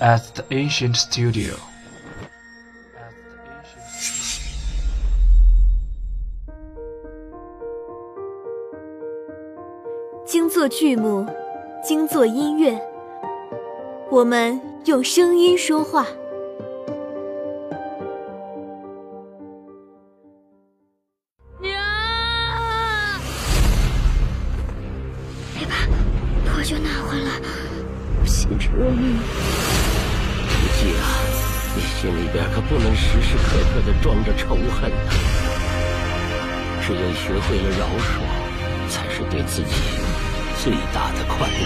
at the ancient studio. 精作剧目，精作音乐，我们用声音说话。娘，别吧，我就难还了。心知我命。徒姬啊，你心里边可不能时时刻刻的装着仇恨呐。只有学会了饶恕，才是对自己最大的宽容。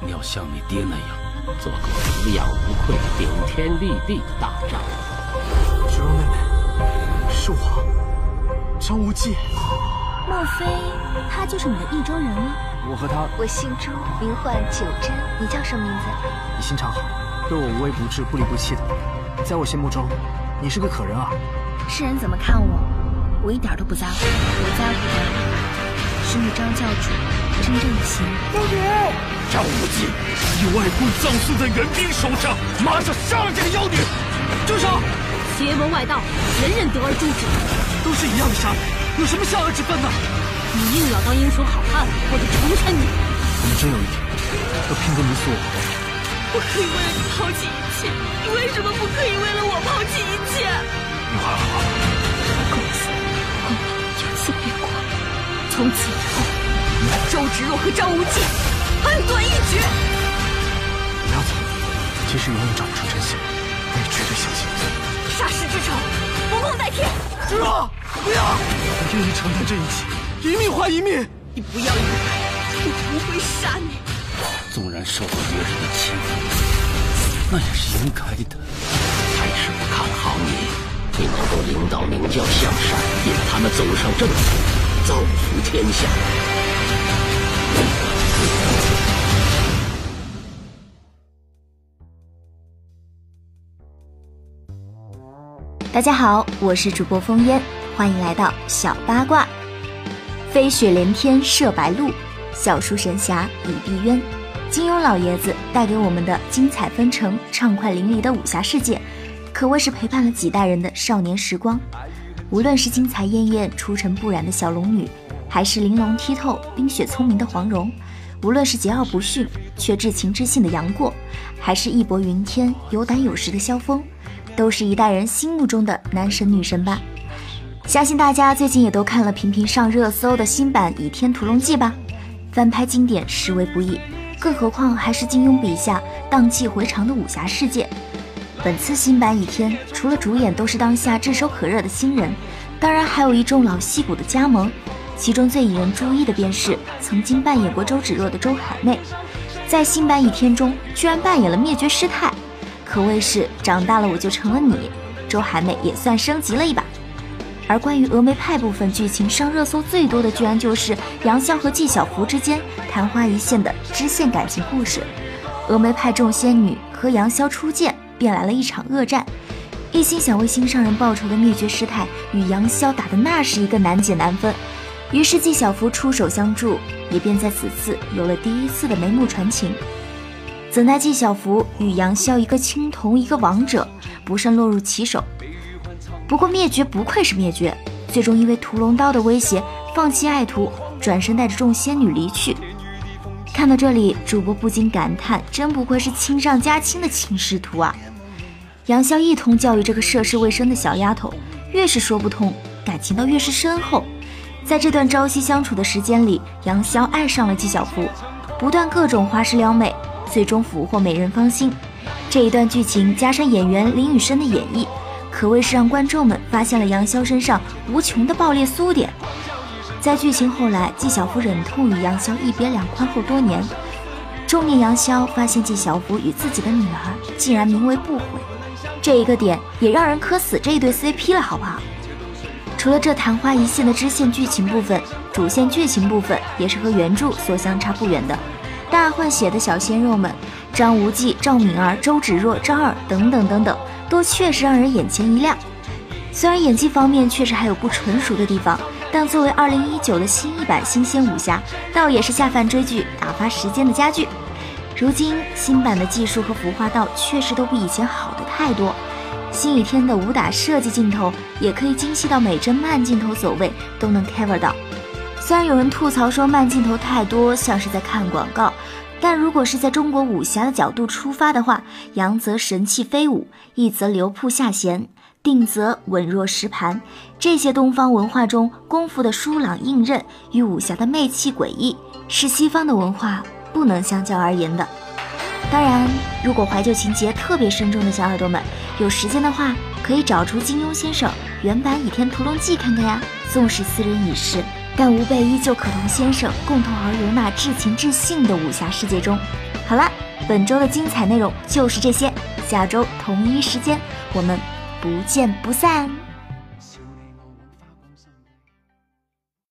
你要像你爹那样，做个无怨无愧、顶天立地的大丈夫。芷若妹妹，是我，张无忌。莫非他就是你的意中人吗？我和他，我姓朱，名唤九真。你叫什么名字？你心肠好，对我无微不至、不离不弃的。在我心目中，你是个可人儿。世人怎么看我，我一点都不在乎。我在乎的是你张教主真正的心。公主，张无忌，你外公葬送在援兵手上，马上杀了这个妖女！住手！邪门外道，人人得而诛之。都是一样的杀，有什么下恶之分呢？你硬要当英雄好汉，我就成全你。我们真有一天要拼个你死我活。我可以为了你抛弃一切，你为什么不可以为了我抛弃一切？你好好，公子，我们就此别过。从此以后，周芷若和张无忌恩断义绝。不要走，即使永远找不出真相，我也绝对相信你。杀师之仇，不共戴天。芷若，不要！我愿意承担这一切，一命换一命。你不要以为我不会杀你。纵然受到别人的欺负，那也是应该的。还是不看好你，你能够领导明教向善，引他们走上正途，造福天下。大家好，我是主播风烟，欢迎来到小八卦。飞雪连天射白鹿，笑书神侠倚碧鸳。金庸老爷子带给我们的精彩纷呈、畅快淋漓的武侠世界，可谓是陪伴了几代人的少年时光。无论是精彩艳艳、出尘不染的小龙女，还是玲珑剔透、冰雪聪明的黄蓉；无论是桀骜不驯却至情至性的杨过，还是义薄云天、有胆有识的萧峰。都是一代人心目中的男神女神吧。相信大家最近也都看了频频上热搜的新版《倚天屠龙记》吧？翻拍经典实为不易，更何况还是金庸笔下荡气回肠的武侠世界。本次新版《倚天》除了主演都是当下炙手可热的新人，当然还有一众老戏骨的加盟。其中最引人注意的便是曾经扮演过周芷若的周海媚，在新版《倚天》中居然扮演了灭绝师太。可谓是长大了我就成了你，周海媚也算升级了一把。而关于峨眉派部分剧情上热搜最多的，居然就是杨逍和纪晓芙之间昙花一现的支线感情故事。峨眉派众仙女和杨逍初见，便来了一场恶战。一心想为心上人报仇的灭绝师太与杨逍打的那是一个难解难分，于是纪晓芙出手相助，也便在此次有了第一次的眉目传情。怎奈纪晓芙与杨逍一个青铜，一个王者，不慎落入其手。不过灭绝不愧是灭绝，最终因为屠龙刀的威胁，放弃爱徒，转身带着众仙女离去。看到这里，主播不禁感叹：真不愧是亲上加亲的亲师徒啊！杨逍一通教育这个涉世未深的小丫头，越是说不通，感情倒越是深厚。在这段朝夕相处的时间里，杨逍爱上了纪晓芙，不断各种花式撩妹。最终俘获美人芳心，这一段剧情加上演员林雨申的演绎，可谓是让观众们发现了杨逍身上无穷的爆裂酥点。在剧情后来，纪晓芙忍痛与杨逍一别两宽后多年，中年杨逍发现纪晓芙与自己的女儿竟然名为不悔，这一个点也让人磕死这一对 CP 了，好不好？除了这昙花一现的支线剧情部分，主线剧情部分也是和原著所相差不远的。大换血的小鲜肉们，张无忌、赵敏儿、周芷若、张二等等等等，都确实让人眼前一亮。虽然演技方面确实还有不纯熟的地方，但作为二零一九的新一版新鲜武侠，倒也是下饭追剧、打发时间的佳句。如今新版的技术和服化道确实都比以前好的太多，星宇天的武打设计镜头也可以精细到每帧慢镜头走位都能 cover 到。虽然有人吐槽说慢镜头太多，像是在看广告，但如果是在中国武侠的角度出发的话，阳则神气飞舞，一则流瀑下弦，定则稳若石盘，这些东方文化中功夫的疏朗硬韧与武侠的媚气诡异，是西方的文化不能相较而言的。当然，如果怀旧情节特别深重的小耳朵们有时间的话，可以找出金庸先生原版《倚天屠龙记》看看呀。纵使斯人已逝。但吾辈依旧可同先生共同遨游那至情至性的武侠世界中。好了，本周的精彩内容就是这些，下周同一时间我们不见不散。